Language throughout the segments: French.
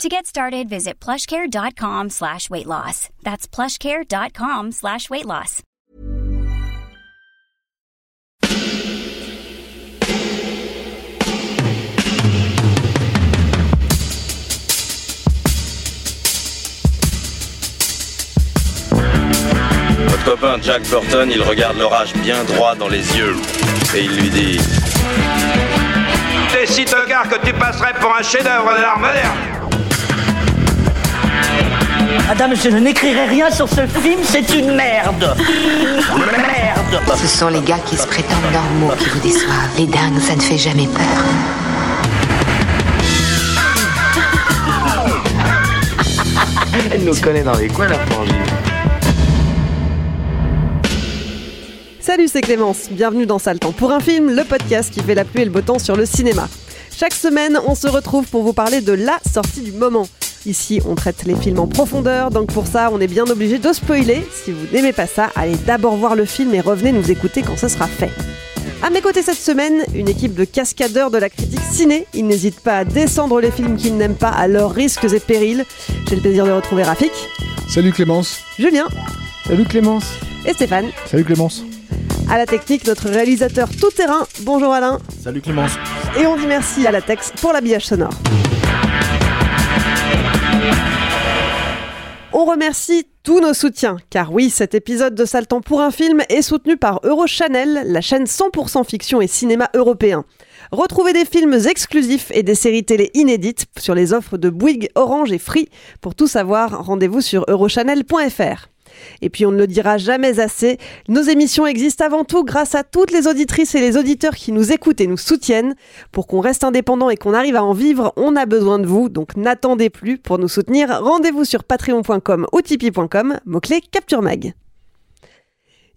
To get started, visit plushcare.com slash weight loss. That's plushcare.com slash weight loss. Votre copain Jack Burton, il regarde l'orage bien droit dans les yeux et il lui dit T'es si tocard que tu passerais pour un chef-d'œuvre de l'art moderne. Madame, je n'écrirai rien sur ce film, c'est une merde Merde Ce sont les gars qui se prétendent normaux qui vous déçoivent. Les dingues, ça ne fait jamais peur. Elle nous connaît dans les coins, la frangine. Salut, c'est Clémence. Bienvenue dans Sale Temps pour un film, le podcast qui fait la pluie et le beau temps sur le cinéma. Chaque semaine, on se retrouve pour vous parler de la sortie du moment. Ici, on traite les films en profondeur, donc pour ça, on est bien obligé de spoiler. Si vous n'aimez pas ça, allez d'abord voir le film et revenez nous écouter quand ce sera fait. À mes côtés cette semaine, une équipe de cascadeurs de la critique ciné. Ils n'hésitent pas à descendre les films qu'ils n'aiment pas à leurs risques et périls. J'ai le plaisir de retrouver Rafik, Salut Clémence. Julien Salut Clémence. et Stéphane. Salut Clémence. À la technique, notre réalisateur tout-terrain. Bonjour Alain. Salut Clémence. Et on dit merci à la Tex pour l'habillage sonore. On remercie tous nos soutiens, car oui, cet épisode de Temps pour un film est soutenu par Eurochannel, la chaîne 100% fiction et cinéma européen. Retrouvez des films exclusifs et des séries télé inédites sur les offres de Bouygues, Orange et Free. Pour tout savoir, rendez-vous sur eurochannel.fr. Et puis on ne le dira jamais assez, nos émissions existent avant tout grâce à toutes les auditrices et les auditeurs qui nous écoutent et nous soutiennent. Pour qu'on reste indépendant et qu'on arrive à en vivre, on a besoin de vous, donc n'attendez plus. Pour nous soutenir, rendez-vous sur patreon.com ou tipeee.com, mot-clé Capture Mag.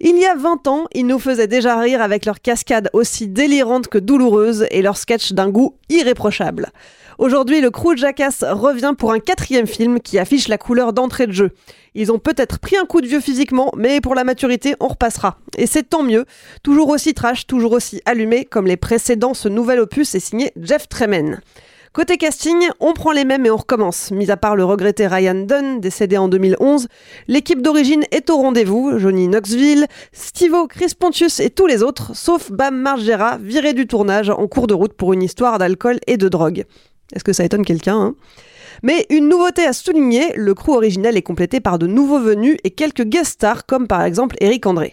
Il y a 20 ans, ils nous faisaient déjà rire avec leurs cascades aussi délirantes que douloureuses et leurs sketchs d'un goût irréprochable. Aujourd'hui, le crew Jackass revient pour un quatrième film qui affiche la couleur d'entrée de jeu. Ils ont peut-être pris un coup de vieux physiquement, mais pour la maturité, on repassera. Et c'est tant mieux. Toujours aussi trash, toujours aussi allumé, comme les précédents, ce nouvel opus est signé Jeff Tremen. Côté casting, on prend les mêmes et on recommence. Mis à part le regretté Ryan Dunn, décédé en 2011, l'équipe d'origine est au rendez-vous. Johnny Knoxville, Stivo, Chris Pontius et tous les autres, sauf Bam Margera, viré du tournage en cours de route pour une histoire d'alcool et de drogue. Est-ce que ça étonne quelqu'un hein? Mais une nouveauté à souligner, le crew originel est complété par de nouveaux venus et quelques guest stars comme par exemple Eric André.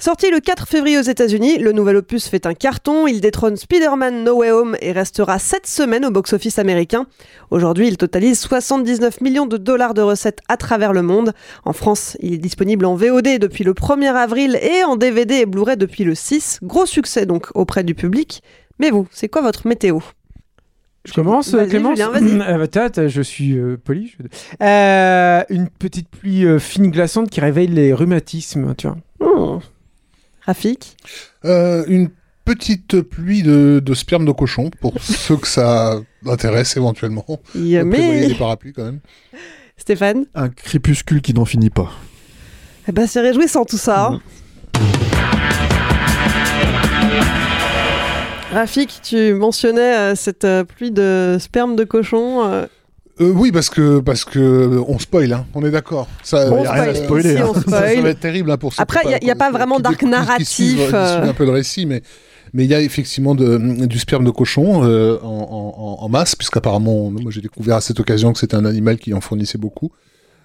Sorti le 4 février aux États-Unis, le nouvel opus fait un carton, il détrône Spider-Man No Way Home et restera 7 semaines au box-office américain. Aujourd'hui, il totalise 79 millions de dollars de recettes à travers le monde. En France, il est disponible en VOD depuis le 1er avril et en DVD et Blu-ray depuis le 6. Gros succès donc auprès du public. Mais vous, c'est quoi votre météo? Je commence, Clémence. Euh, bah, Je suis euh, poli. je- Euh, une petite pluie euh, fine glaçante qui réveille les rhumatismes, tu vois. Hmm. Rafik Euh, une petite pluie de, de sperme de cochon pour ceux que ça intéresse éventuellement. Yeah, Prévoyez mais des parapluies quand même. Stéphane Un crépuscule qui n'en finit pas. Eh ben, c'est réjouissant tout ça. hein. Rafik, tu mentionnais euh, cette euh, pluie de sperme de cochon. Euh, Euh, oui, parce que parce que on spoil, hein, on est d'accord. Ça, On y a rien à spoil, spoiler. hein. Ça, va être terrible hein, pour ceux Après, qui y a- y a pas vraiment d'arc narratif, qui euh. un peu le récit, mais mais il y a effectivement de, du sperme de cochon euh, en, en, en masse, puisqu'apparemment, moi j'ai découvert à cette occasion que c'était un animal qui en fournissait beaucoup.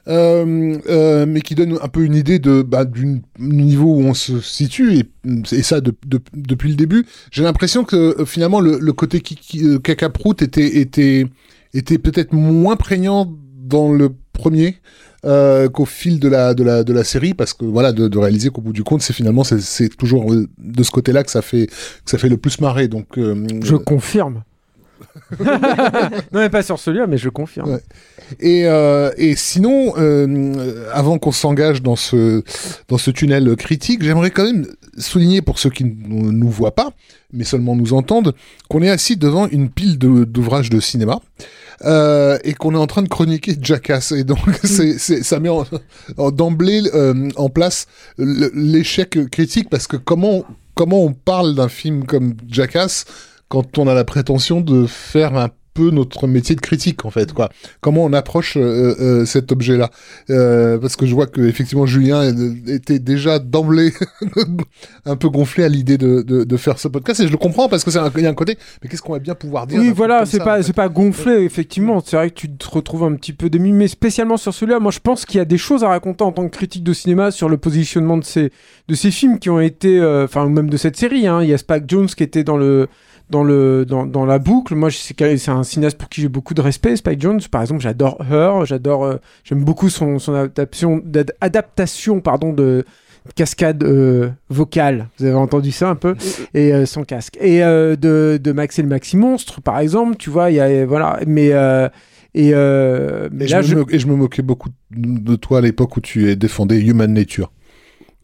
Euh, euh, mais qui donne un peu une idée de bah, du niveau où on se situe et, et ça de- de- depuis le début. J'ai l'impression que euh, finalement le, le côté qui, qui, euh, cacaproute était était était peut-être moins prégnant dans le premier euh, qu'au fil de la de la de la série parce que voilà de, de réaliser qu'au bout du compte c'est finalement c'est c'est toujours euh, de ce côté-là que ça fait que ça fait le plus marrer donc euh, Je confirme. non, mais pas sur celui-là, mais je confirme. Ouais. Et, et sinon, avant qu'on s'engage dans ce, dans ce tunnel critique, j'aimerais quand même souligner pour ceux qui ne nous voient pas, mais seulement nous entendent, qu'on est assis devant une pile de- d'ouvrages de, cinéma. Euh, et qu'on est en train de chroniquer Jackass. Et donc c'est, ça met en, en- d'emblée euh, en place l'échec critique. Parce que comment comment on parle d'un film comme Jackass quand on a la prétention de faire un peu notre métier de critique en fait quoi comment on approche euh, euh, cet objet là parce que je vois que effectivement Julien euh, était déjà d'emblée un peu gonflé à l'idée de, de, de faire ce podcast et je le comprends parce que c'est un, il y a un côté mais qu'est-ce qu'on va bien pouvoir dire Oui, voilà, c'est pas, en fait c'est pas gonflé, effectivement. C'est vrai que tu te retrouves un petit peu dému, mais spécialement sur celui-là, moi je pense qu'il y a des choses à raconter en tant que critique de cinéma sur le positionnement de ces, de ces films qui ont été, euh, enfin, même de cette série. hein. Il y a Spike Jones qui était dans le. Dans, le, dans, dans la boucle, moi c'est un cinéaste pour qui j'ai beaucoup de respect. Spike Jones, par exemple, j'adore Her, j'adore, euh, j'aime beaucoup son, son adaptation, pardon, de, cascade euh, vocale. Vous avez entendu ça un peu? Et euh, sans casque. Et euh, de, de Max et le Maxi Monstre, par exemple, tu vois, il y a voilà. Mais euh, et, euh, mais Et, là, je me, et je me moquais beaucoup de toi à l'époque où tu défendais Human Nature.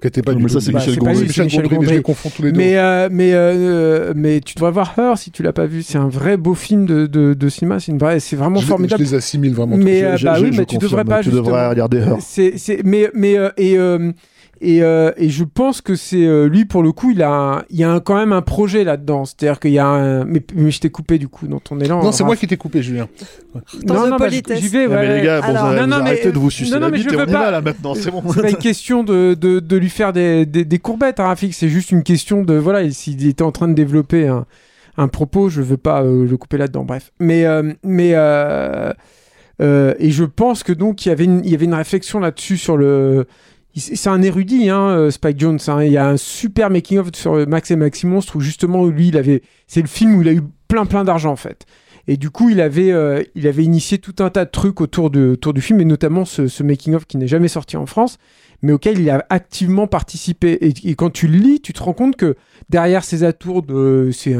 Qui était pas Non, du mais ça, c'est Michel Gondry. Michel mais je Gondry. les confonds tous les deux. mais euh, mais euh, mais tu devrais voir Her si tu l'as pas vu. C'est un vrai beau film de, de, de cinéma. C'est une vraie, c'est vraiment je, formidable. je les assimile vraiment. Mais euh, bah oui, mais tu devrais pas. Tu devrais justement. regarder Her. C'est, mais, mais, euh, et, euh, et, euh, et je pense que c'est euh, lui pour le coup, il a, un- il y a un- quand même un projet là-dedans. C'est-à-dire qu'il y a un, mais, mais je t'ai coupé du coup dans ton élan. non, c'est Raph. moi qui t'ai coupé, Julien. Temps Non, non, bah, j'y vais. Ouais, mais les gars, bon, Alors- vous, Non, vous non, mais- arrêtez de vous sucer non, non, la mais bite je veux on y pas- va là maintenant, c'est bon. C'est pas une question de, de, de lui faire des, des, des courbettes, hein, Rafik. C'est juste une question de voilà, s'il était en train de développer un, un propos, je veux pas euh, le couper là-dedans. Bref, mais euh, mais euh, euh, et je pense que donc il y avait une, il y avait une réflexion là-dessus sur le. C'est un érudit, hein, euh, Spike Jones. hein. Il y a un super making of sur Max et Maxi Monstre où justement lui, il avait, c'est le film où il a eu plein plein d'argent en fait. Et du coup, il avait, euh, il avait initié tout un tas de trucs autour, de, autour du film, et notamment ce, making-of qui n'est jamais sorti en France, mais auquel il a activement participé. Et, quand tu le lis, tu te rends compte que derrière ces atours, de, c'est,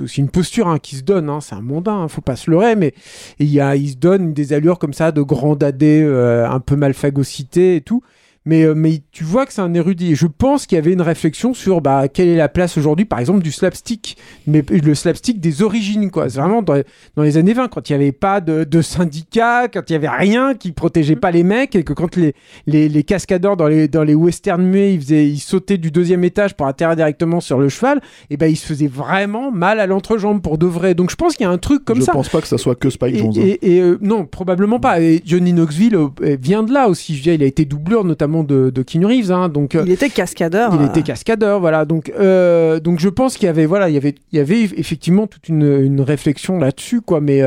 aussi une posture hein, qui se donne. c'est un mondain, hein, faut pas se leurrer, mais il, se donne des allures comme ça de grand dadé, euh, un peu mal phagocyté et tout. Mais, euh, mais tu vois que c'est un érudit. Et je pense qu'il y avait une réflexion sur bah, quelle est la place aujourd'hui, par exemple, du slapstick. Mais le slapstick des origines, quoi. C'est vraiment dans, dans les années 20, quand il n'y avait pas de, de syndicats, quand il n'y avait rien qui protégeait pas les mecs, et que quand les, les, les cascadeurs dans les, dans les westerns muets, ils, faisaient, ils sautaient du deuxième étage pour atterrir directement sur le cheval, et ben ils se faisaient vraiment mal à l'entrejambe pour de vrai. Donc je pense qu'il y a un truc comme je ça. pense pas que ça soit que Spike Et, Jones. hein. et- et, euh, non, probablement pas. Et Johnny Knoxville euh, vient de là aussi. Je veux dire, il a été doubleur notamment de, de Keanu Reeves. hein, donc, euh, Il était cascadeur. il euh, était cascadeur, voilà. Donc, euh, donc je pense qu'il y avait, voilà, il y avait, il y avait effectivement toute une, une réflexion là-dessus, quoi. Mais,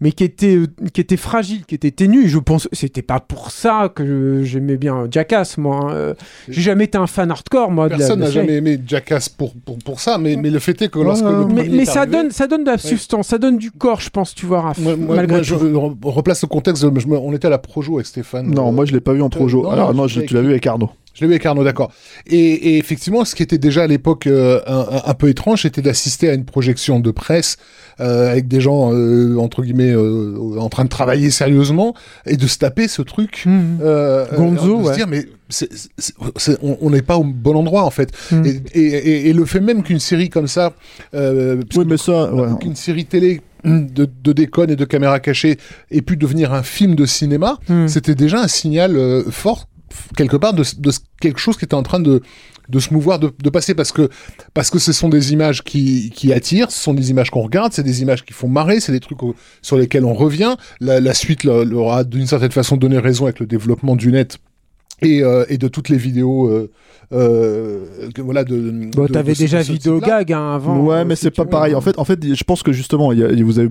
mais qui était, euh, qui était fragile, qui était ténue. Et je pense, c'était pas pour ça que j'aimais bien Jackass, moi. hein. Euh, J'ai jamais été un fan hardcore, moi. Personne n'a jamais aimé Jackass pour, pour, pour ça, mais, mais le fait est que lorsque Ouais, le Mais, premier mais est ça arrivé- donne, ça donne de la substance, ça donne du corps, je pense, tu vois, Raph, Moi, moi- malgré moi, je tout. replace le contexte. je me- on était à la Projo avec Stéphane. Non, Euh, moi je l'ai pas vu en Projo. non, Alors non, non, je tu l'as vu avec Arnaud. Avec Arnaud, d'accord. Et, et effectivement, ce qui était déjà à l'époque euh, un, peu étrange, c'était d'assister à une projection de presse euh, avec des gens, euh, entre guillemets, en train de travailler sérieusement et de se taper ce truc. Euh, Gonzo, de se ouais. dire, mais on on n'est pas au bon endroit, en fait. Mhm. Et, et- et- et le fait même qu'une série comme ça, euh, Oui, mais ça, ouais. qu'une série télé de, de déconne et de caméra cachée ait pu devenir un film de cinéma, Mhm. c'était déjà un signal euh, fort quelque part de, quelque chose qui était en train de de se mouvoir, de, de passer parce que parce que ce sont des images qui, qui attirent, ce sont des images qu'on regarde, c'est des images qui font marrer, c'est des trucs au- sur lesquels on revient. La, la suite leur, leur a d'une certaine façon donné raison avec le développement du net et, euh, et de toutes les vidéos euh, euh, que, voilà de. Bon, de- t'avais de ce- déjà vidéo gag hein, avant. ouais, euh, mais c'est pas pareil. En fait, en fait, je pense que justement, il y a- vous avez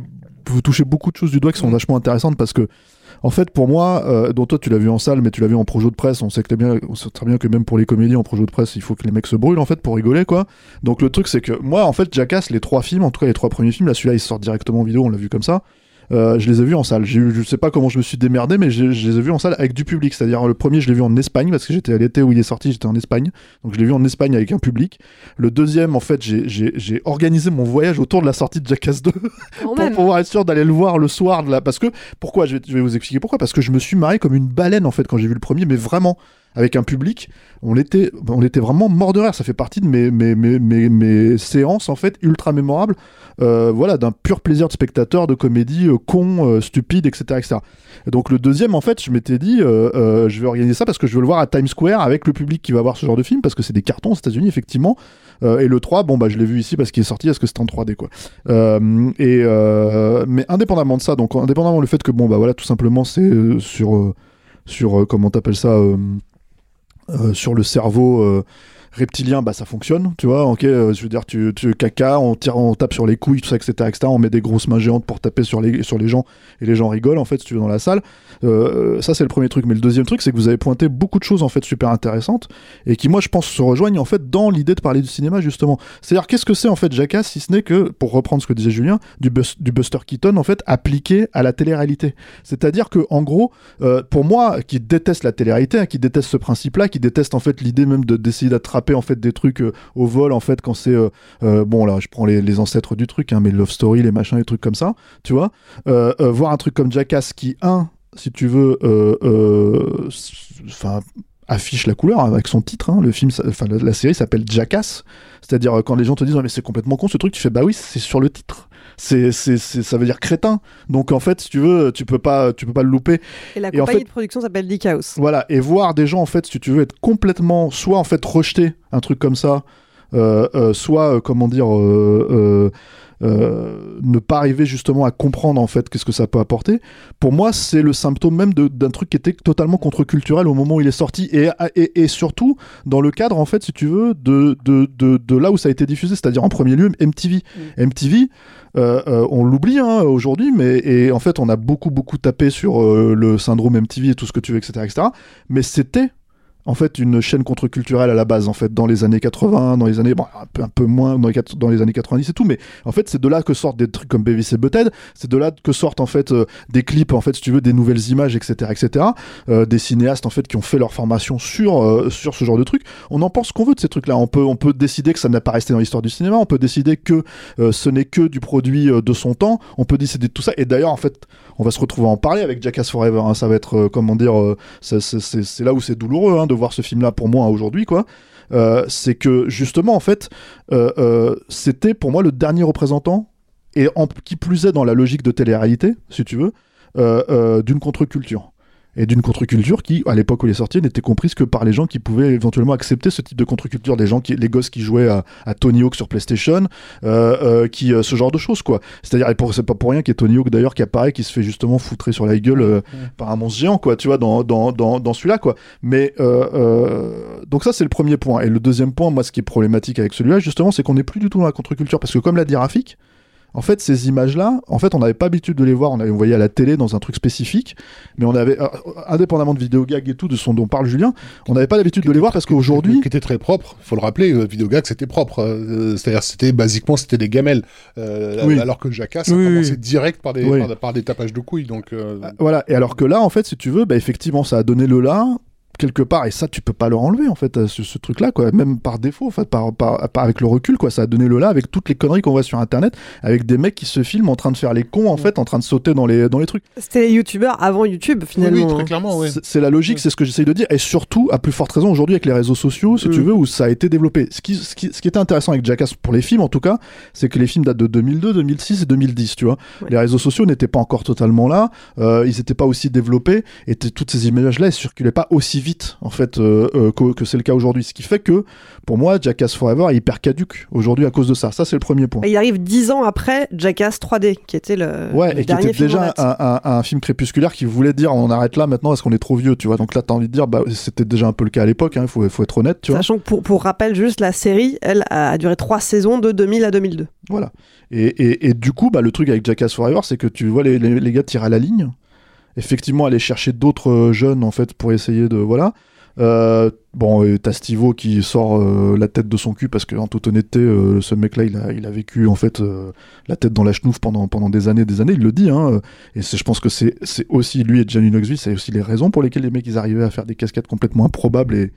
vous touchez beaucoup de choses du doigt qui sont vachement intéressantes parce que, en fait, pour moi, euh, dont toi tu l'as vu en salle, mais tu l'as vu en projo de presse, on sait que bien, on sait très bien que même pour les comédies en projo de presse, il faut que les mecs se brûlent en fait pour rigoler quoi. Donc le truc c'est que moi, en fait, Jackass, les trois films, en tout cas les trois premiers films, là celui-là il sort directement en vidéo, on l'a vu comme ça. Euh, je les ai vus en salle. Eu- Je sais pas comment je me suis démerdé, mais je les ai vus en salle avec du public. C'est-à-dire le premier, je l'ai vu en Espagne parce que j'étais à l'été où il est sorti, j'étais en Espagne. Donc je l'ai vu en Espagne avec un public. Le deuxième, en fait, j'ai- organisé mon voyage autour de la sortie de Jackass 2 Quand pour même. pouvoir être sûr d'aller le voir le soir de la. Parce que pourquoi je vais, je vais vous expliquer pourquoi. Parce que je me suis marré comme une baleine en fait quand j'ai vu le premier, mais vraiment avec un public, on était, on était vraiment mort de rire. Ça fait partie de mes, mes, mes, mes, séances en fait ultra mémorables. euh, voilà, d'un pur plaisir de spectateur, de comédie euh, con, euh, stupide, etc., etc. Et donc le deuxième, en fait, je m'étais dit, je vais organiser ça parce que je veux le voir à Times Square avec le public qui va voir ce genre de film parce que c'est des cartons aux États-Unis effectivement. Et le 3, bon bah je l'ai vu ici parce qu'il est sorti, parce que c'était en 3D quoi. Et mais indépendamment de ça, donc indépendamment le fait que bon bah voilà tout simplement c'est sur sur comment t'appelles ça sur le cerveau euh, reptilien bah ça fonctionne tu vois ok euh, je veux dire tu, tu caca on tire on tape sur les couilles tout ça etc etc on met des grosses mains géantes pour taper sur les sur les gens et les gens rigolent en fait si tu veux dans la salle. Euh, ça c'est le premier truc. Mais le deuxième truc c'est que vous avez pointé beaucoup de choses en fait super intéressantes et qui moi je pense se rejoignent en fait dans l'idée de parler du cinéma justement. C'est à dire qu'est-ce que c'est en fait Jackass si ce n'est que pour reprendre ce que disait Julien du, du Buster Keaton en fait appliqué à la télé-réalité. C'est à dire que en gros euh, pour moi qui déteste la télé-réalité hein, qui déteste ce principe là qui déteste en fait l'idée même de d'essayer d'attraper en fait des trucs euh, au vol en fait quand c'est euh, euh, bon là je prends les, ancêtres du truc hein, mais Love Story les machins les trucs comme ça tu vois. Voir un truc comme Jackass qui un si tu veux enfin affiche la couleur hein, avec son titre hein. le film enfin la, la série s'appelle Jackass. C'est-à-dire euh, quand les gens te disent mais c'est complètement con ce truc tu fais bah oui c'est sur le titre. C'est c'est ça veut dire crétin. Donc en fait si tu veux tu peux pas tu peux pas le louper. Et la Et en compagnie fait- de production s'appelle Dick House. voilà, et voir des gens, en fait, si tu veux, être complètement, soit en fait rejeter un truc comme ça, soit, euh, comment dire, euh, euh, euh, ne pas arriver justement à comprendre en fait qu'est-ce que ça peut apporter. Pour moi, c'est le symptôme même d'un truc qui était totalement contre-culturel au moment où il est sorti et, et, et surtout dans le cadre en fait, si tu veux, de, de, de, de là où ça a été diffusé, c'est-à-dire en premier lieu MTV. MTV, euh, euh, on l'oublie hein, aujourd'hui, mais et en fait, on a beaucoup beaucoup tapé sur euh, le syndrome MTV et tout ce que tu veux, etc., etc. Mais c'était en fait une chaîne contre-culturelle à la base en fait dans les années 80 dans les années bon, un, peu, moins dans les, années 90 et tout mais en fait c'est de là que sortent des trucs comme et Butthead c'est de là que sortent en fait euh, des clips en fait si tu veux des nouvelles images etc etc Euh, des cinéastes en fait qui ont fait leur formation sur euh, sur ce genre de trucs. On en pense qu'on veut de ces trucs là on peut on peut décider que ça n'a pas resté dans l'histoire du cinéma. On peut décider que ce n'est que du produit de son temps. On peut décider de tout ça. Et d'ailleurs en fait on va se retrouver à en parler avec Jackass Forever hein. ça va être euh, comment dire euh, c'est- là où c'est douloureux hein, de voir ce film là pour moi aujourd'hui quoi Euh, c'est que justement en fait c'était pour moi le dernier représentant et qui plus est dans la logique de télé-réalité si tu veux d'une contre-culture et d'une contre-culture qui, à l'époque où il est sorti, n'était comprise que par les gens qui pouvaient éventuellement accepter ce type de contre-culture, des gens qui, les gosses qui jouaient à, à Tony Hawk sur PlayStation, euh, euh, qui euh, ce genre de choses quoi. C'est-à-dire, c'est pas pour rien qu'il y ait Tony Hawk d'ailleurs qui apparaît, qui se fait justement foutrer sur la gueule par un monstre géant quoi, tu vois, dans dans dans, dans celui-là quoi. Mais donc ça c'est le premier point. Et le deuxième point, moi, ce qui est problématique avec celui-là, justement, c'est qu'on n'est plus du tout dans la contre-culture parce que comme l'a dit Rafik, en fait, ces images-là, en fait, on n'avait pas l'habitude de les voir. On avait on voyait à la télé dans un truc spécifique, mais on avait, euh, indépendamment de vidéogag et tout, de son dont parle Julien, on n'avait pas l'habitude de les voir parce qu'aujourd'hui, qui était très propre. Faut le rappeler, euh, Videogag c'était propre. euh, C'est-à-dire c'était basiquement c'était des gamelles, euh, Oui. alors que Jackass ça Oui, direct par des Oui. par, par des tapages de couilles. Donc euh, Voilà, et alors que là, en fait, si tu veux, bah, effectivement, ça a donné le là, quelque part, et ça, tu peux pas le enlever, en fait, euh, ce, ce truc-là, quoi, même par défaut, en fait, par, par, par- avec le recul, quoi, ça a donné le là avec toutes les conneries qu'on voit sur Internet, avec des mecs qui se filment en train de faire les cons, en fait, en train de sauter dans les, dans les trucs. C'était les youtubeurs avant YouTube finalement. hein. C'est- C'est la logique, c'est ce que j'essaye de dire, et surtout, à plus forte raison aujourd'hui avec les réseaux sociaux, si tu veux, où ça a été développé. Ce qui, ce, qui, ce qui était intéressant avec Jackass pour les films, en tout cas, c'est que les films datent de 2002, 2006 et 2010, tu vois. Les réseaux sociaux n'étaient pas encore totalement là, euh, ils n'étaient pas aussi développés, et toutes ces images-là, elles circulaient pas aussi vite, en fait, euh, euh, que, que c'est le cas aujourd'hui. Ce qui fait que, pour moi, Jackass Forever est hyper caduque aujourd'hui à cause de ça. Ça, c'est le premier point. Et il arrive dix ans après Jackass 3D, qui était le, Ouais, le et qui était déjà un, un- un film crépusculaire qui voulait dire on arrête là maintenant parce qu'on est trop vieux, tu vois? Donc là, t'as envie de dire, bah, c'était déjà un peu le cas à l'époque, il faut, faut être honnête, tu vois. Sachant que pour, pour rappel, juste la série, elle a duré trois saisons de 2000 à 2002. Voilà. Et, et, et du coup, bah, le truc avec Jackass Forever, c'est que tu vois les, les, les gars tirer à la ligne, effectivement aller chercher d'autres euh, jeunes en fait pour essayer de voilà. Euh, bon, et t'as Stivo qui sort euh, la tête de son cul parce que, en toute honnêteté, euh, ce mec-là, il a, il a vécu en fait la tête dans la chenouf pendant, pendant des années, des années. Il le dit, hein. Et je pense que c'est aussi lui et Gianni Knoxville, c'est aussi les raisons pour lesquelles les mecs ils arrivaient à faire des cascades complètement improbables et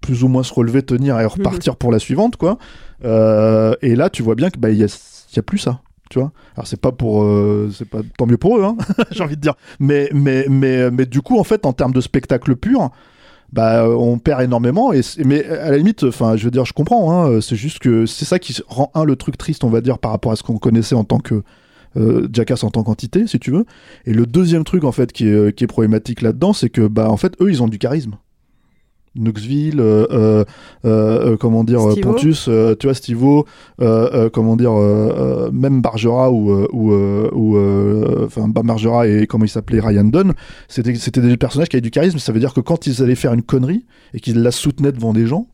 plus ou moins se relever, tenir et repartir pour la suivante, quoi. Et là, tu vois bien que bah il y y a plus ça. Tu vois Alors c'est pas pour, euh, c'est pas tant mieux pour eux, hein, j'ai envie de dire. Mais mais mais mais du coup en fait en termes de spectacle pur, bah euh, on perd énormément. Et mais à la limite, enfin je veux dire, je comprends. Hein, c'est juste que c'est ça qui rend un le truc triste, on va dire, par rapport à ce qu'on connaissait en tant que euh, Jackass en tant qu'entité, si tu veux. Et le deuxième truc en fait qui est, qui est problématique là-dedans, c'est que bah en fait eux ils ont du charisme. Knoxville, euh, euh, euh, comment dire. Pontus, tu vois, Stivo, comment dire, même Bargera ou, enfin, Bargera et comment il s'appelait, Ryan Dunn, c'était c'était des personnages qui avaient du charisme. Ça veut dire que quand ils allaient faire une connerie et qu'ils la soutenaient devant des gens,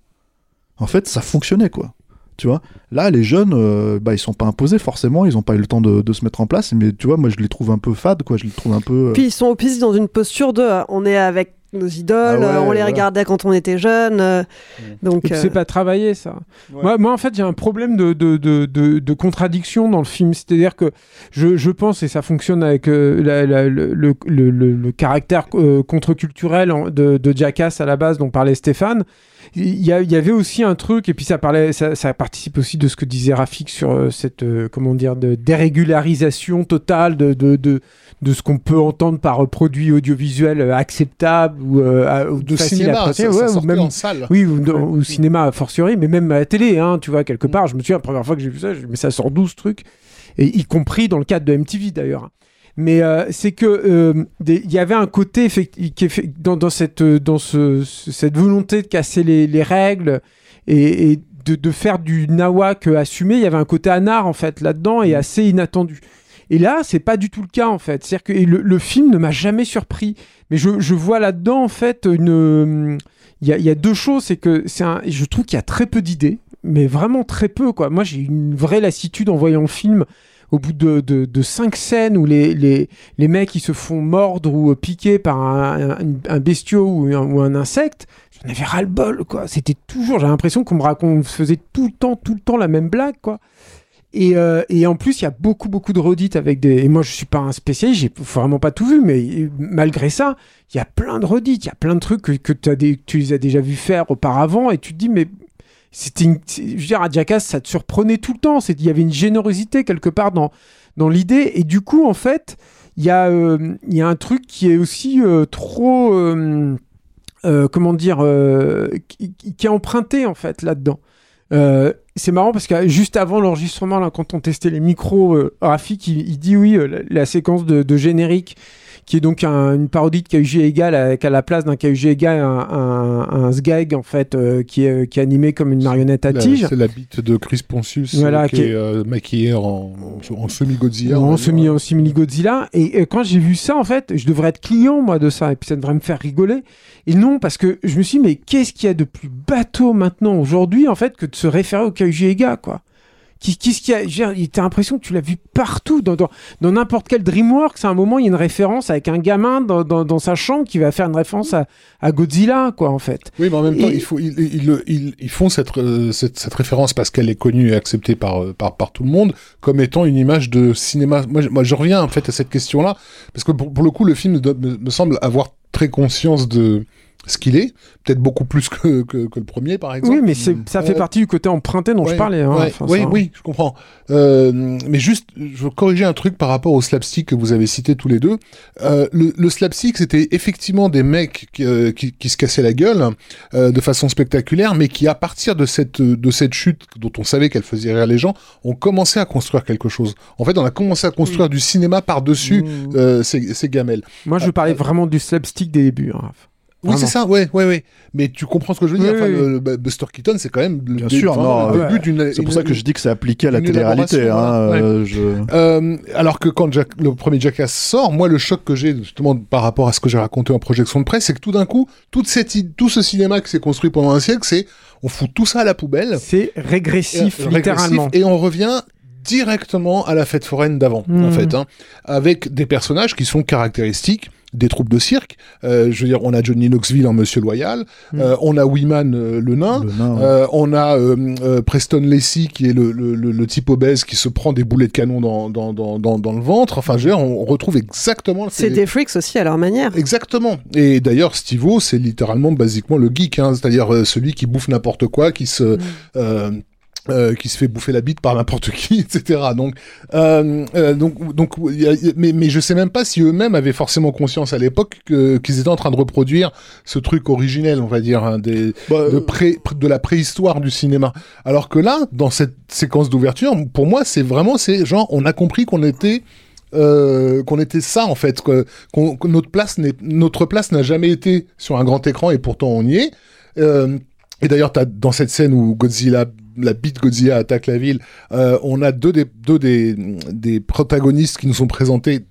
en fait, ça fonctionnait, quoi. Tu vois, là, les jeunes, euh, bah, ils sont pas imposés forcément, ils ont pas eu le temps de, de se mettre en place, mais tu vois, moi, je les trouve un peu fades, quoi. Je les trouve un peu. euh, Puis ils sont aussi dans une posture de on est avec nos idoles, Ah ouais, euh, on les voilà. regardait quand on était jeunes. euh, donc, Et puis euh, c'est pas travaillé ça. Ouais. Moi, moi, en fait, j'ai un problème de, de, de, de, de contradiction dans le film. C'est-à-dire que je, je pense, et ça fonctionne avec euh, la- la- le, le, le, le- caractère euh, contre-culturel de, de Jackass à la base dont parlait Stéphane, il y, avait aussi un truc, et puis ça, parlait, ça, ça participe aussi de ce que disait Rafik sur euh, cette euh, comment dire, de dérégularisation totale de, de, de, de ce qu'on peut entendre par produit audiovisuel euh, acceptable ou, à- ou De facile à cinéma, ça ouais, ou même en salle. oui, ou, dans- au cinéma a fortiori, mais même à la télé, hein, tu vois, quelque part. Je me souviens, la première fois que j'ai vu ça, je- mais ça sort 12 trucs, et y compris dans le cadre de MTV d'ailleurs. Mais euh, c'est que euh, il y avait un côté qui dans, dans cette euh, dans ce, ce- cette volonté de casser les, les règles et, et de, de faire du nawak assumé. Il y avait un côté anard en fait là-dedans et assez inattendu. Et là, c'est pas du tout le cas en fait. C'est-à-dire que le, le film ne m'a jamais surpris. Mais je, je vois là-dedans en fait une. Il y a, il y a deux choses, c'est que c'est un. Je trouve qu'il y a très peu d'idées, mais vraiment très peu quoi. Moi, j'ai une vraie lassitude en voyant le film. Au bout de, de, cinq scènes où les, les, les mecs ils se font mordre ou piquer par un, un, bestiau ou un, insecte, j'en avais ras le bol quoi. C'était toujours, j'ai l'impression qu'on me raconte, faisait tout le temps, tout le temps la même blague quoi. Et, euh, et en plus, il y a beaucoup, beaucoup de redites avec des. Et moi, je suis pas un spécialiste, j'ai vraiment pas tout vu, mais malgré ça, il y a plein de redites, il y a plein de trucs que, as tu les as déjà vus faire auparavant, et tu te dis, mais c'était. une- Je veux dire, à ça te surprenait tout le temps. Il y avait une générosité quelque part dans, dans l'idée, et du coup, en fait, il y, a, euh, il un truc qui est aussi euh, trop. euh, comment dire qui, qui est emprunté en fait là-dedans. Euh, c'est marrant parce que juste avant l'enregistrement, là, quand on testait les micros, euh, Rafik il, il dit oui, euh, la, la séquence de, de générique qui est donc un- une parodie de KUG égal avec à la place d'un KUG égal un, un, un sgag en fait euh, qui, est, qui est animé comme une marionnette à tige. C'est la bite de Chris Pontius Voilà, euh, qui, qui est euh, maquillée en, semi-Godzilla. en va dire. semi, en simili Godzilla et, et quand j'ai vu ça en fait je devrais être client moi de ça et puis ça devrait me faire rigoler et non parce que je me suis dit mais qu'est-ce qu'il y a de plus bateau maintenant aujourd'hui en fait que de se référer au KUG EGA quoi Qu'est-ce qu'il y a T'as l'impression que tu l'as vu partout, dans dans- dans n'importe quel DreamWorks. À un moment, il y a une référence avec un gamin dans, dans- dans sa chambre qui va faire une référence à, à Godzilla, quoi, en fait. Oui, mais en même temps, il faut, ils, ils, ils- ils font cette, euh, cette, cette référence parce qu'elle est connue et acceptée par, euh, par, par tout le monde comme étant une image de cinéma. Moi, je, moi, je reviens en fait à cette question-là parce que pour, pour le coup, le film me semble avoir très conscience de ce qu'il est, peut-être beaucoup plus que, que, que le premier, par exemple. Oui, mais c'est- ça fait Euh, partie du côté emprunté dont je parlais. hein. ouais, Enfin, oui, ça- oui, je comprends. Euh, mais juste, je veux corriger un truc par rapport au slapstick que vous avez cité tous les deux. Euh, le, le slapstick, c'était effectivement des mecs qui, euh, qui, qui se cassaient la gueule euh, de façon spectaculaire, mais qui, à partir de cette, de cette chute dont on savait qu'elle faisait rire les gens, ont commencé à construire quelque chose. En fait, on a commencé à construire du cinéma par-dessus Mmh. euh, ces, ces gamelles. Moi, je parlais vraiment du slapstick des débuts. hein. Oui, c'est ça, ouais, ouais, ouais. Mais tu comprends ce que je veux dire. Oui, Enfin, oui, le- le- bah, Buster Keaton, c'est quand même le Bien dé- sûr, non, le ouais. début d'une. C'est pour ça que je dis que c'est appliqué à la télé-réalité. Hein, ouais. euh, je... Euh, alors que quand Jack- le premier Jackass sort, moi le choc que j'ai justement par rapport à ce que j'ai raconté en projection de presse, c'est que tout d'un coup, toute cette, tout ce cinéma qui s'est construit pendant un siècle, c'est on fout tout ça à la poubelle, C'est régressif, euh, régressif, littéralement. et on revient directement à la fête foraine d'avant, en fait, hein, avec des personnages qui sont caractéristiques des troupes de cirque. Euh, je veux dire, on a Johnny Knoxville en Monsieur Loyal, Mm. euh, on a Wiman euh, le nain, Le nain, ouais. euh, on a euh, Preston Lacey qui est le, le, le- le type obèse qui se prend des boulets de canon dans, dans, dans, dans, le ventre. Enfin, je veux dire, on retrouve exactement... C'est des freaks aussi à leur manière. Exactement. Et d'ailleurs, Steve-O, c'est littéralement, basiquement, le geek, hein, c'est-à-dire euh, celui qui bouffe n'importe quoi, qui se... euh, euh, qui se fait bouffer la bite par n'importe qui, etc. Donc, euh, euh, donc, donc, y a- y a- mais, mais je sais même pas si eux-mêmes avaient forcément conscience à l'époque que- qu'ils étaient en train de reproduire ce truc originel, on va dire, hein, des, Bah, de, pré, de la préhistoire du cinéma. Alors que là, dans cette séquence d'ouverture, pour moi, c'est vraiment, c'est genre, on a compris qu'on était euh, qu'on était ça en fait, que, que notre place notre place n'a jamais été sur un grand écran et pourtant on y est. Euh, et d'ailleurs, dans cette scène où Godzilla, la bite Godzilla attaque la ville, euh, on a deux des deux des, des protagonistes qui nous sont présentés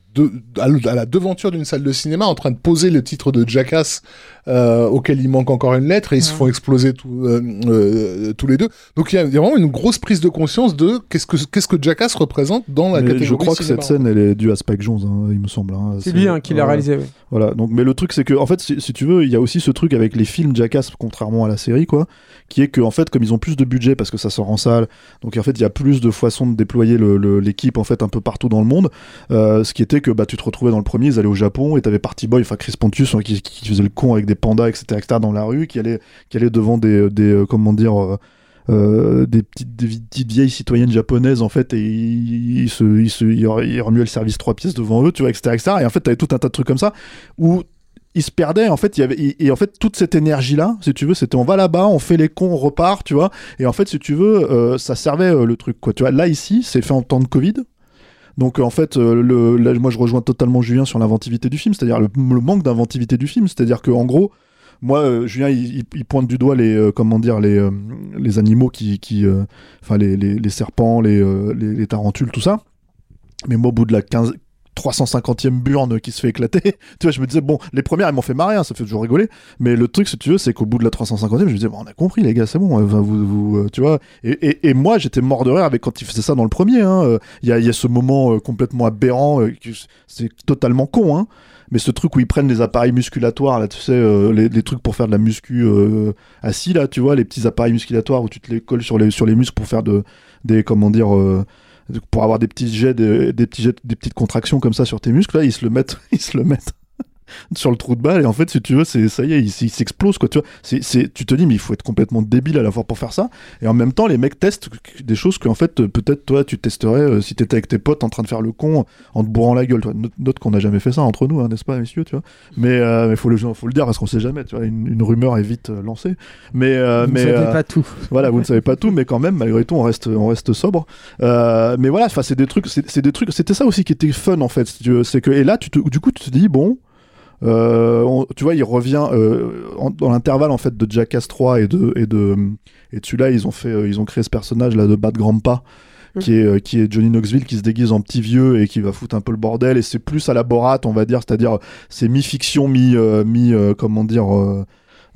à la devanture d'une salle de cinéma en train de poser le titre de Jackass euh, auquel il manque encore une lettre et ils se font exploser tous euh, euh, tous les deux. Donc il y, a vraiment une grosse prise de conscience de qu'est-ce que qu'est-ce que Jackass représente dans la Mais catégorie je crois que cette scène, elle est due à Spike Jones, hein, il me semble. hein. C'est lui hein, qui l'a réalisé. Voilà, donc, mais le truc, c'est que, en fait, si, si tu veux, il y a aussi ce truc avec les films Jackass, contrairement à la série, quoi, qui est que, en fait, comme ils ont plus de budget parce que ça sort en salle, donc en fait, il y a plus de façons de déployer l'équipe, en fait, un peu partout dans le monde. Euh, ce qui était que, bah, tu te retrouvais dans le premier, ils allaient au Japon, et t'avais Party Boy, enfin, Chris Pontius, hein, qui, qui faisait le con avec des pandas, etc., etc., dans la rue, qui allait, qui allait devant des, des euh, comment dire, euh, euh, des, petites, des petites vieilles citoyennes japonaises en fait et ils il se, il se, il il remuait le service trois pièces devant eux tu vois etc etc et en fait t'avais tout un tas de trucs comme ça où ils se perdaient en fait il y avait et, en fait toute cette énergie là si tu veux c'était on va là-bas on fait les cons on repart tu vois et en fait si tu veux ça servait le truc quoi tu vois là ici c'est fait en temps de Covid donc en fait, euh, moi je rejoins totalement Julien sur l'inventivité du film, c'est-à-dire le, manque d'inventivité du film, c'est-à-dire que en gros, moi euh, Julien il, pointe du doigt les euh, comment dire les, euh, animaux qui, euh, enfin les, les, serpents, les, euh, les, les tarentules, tout ça. Mais moi au bout de la 15 350e burne qui se fait éclater. tu vois, je me disais, bon, les premières, elles m'ont fait marrer, hein, ça fait toujours rigoler. Mais le truc, si tu veux, c'est qu'au bout de la 350e, je me disais, bon, on a compris, les gars, c'est bon. euh, enfin, vous, euh, tu vois. Et, moi, j'étais mort de rire avec quand il faisait ça dans le premier. hein, Il y, a, y ce moment euh, complètement aberrant, euh, c'est totalement con, hein. Mais ce truc où ils prennent les appareils musculatoires, là, tu sais, les, trucs pour faire de la muscu assis, là, tu vois, les petits appareils musculatoires où tu te les colles sur les, muscles pour faire de, des, comment dire, pour avoir des petits jets, de- des petits jets, des petites contractions comme ça sur tes muscles, là, ils se le mettent, ils se le mettent sur le trou de balle et en fait si tu veux c'est ça y est il, il s'explose quoi tu vois c'est tu te dis mais il faut être complètement débile à la fois pour faire ça et en même temps les mecs testent des choses que en fait peut-être toi tu testerais euh, si t'étais avec tes potes en train de faire le con en te bourrant la gueule toi. note, qu'on n'a jamais fait ça entre nous hein, n'est-ce pas messieurs tu vois mais euh, mais faut le faut le dire parce qu'on sait jamais tu vois une, une rumeur est vite euh, lancée mais euh, Vous ne mais savez euh, pas tout. voilà, vous ne savez pas tout, mais quand même, malgré tout, on reste, on reste sobre. Mais voilà, enfin, c'est des trucs, c'est des trucs, c'était ça aussi qui était fun en fait. si. C'est que et là, tu te, du coup, tu te dis bon, euh, on- tu vois, il revient euh, en- dans l'intervalle en fait de Jackass 3 et de et de et de celui-là, ils ont fait, euh, ils ont créé ce personnage là de Bad Grandpa. Qui est, euh, qui est Johnny Knoxville qui se déguise en petit vieux et qui va foutre un peu le bordel et c'est plus à la Borat on va dire c'est-à-dire c'est mi-fiction mi euh, mi euh, comment dire euh,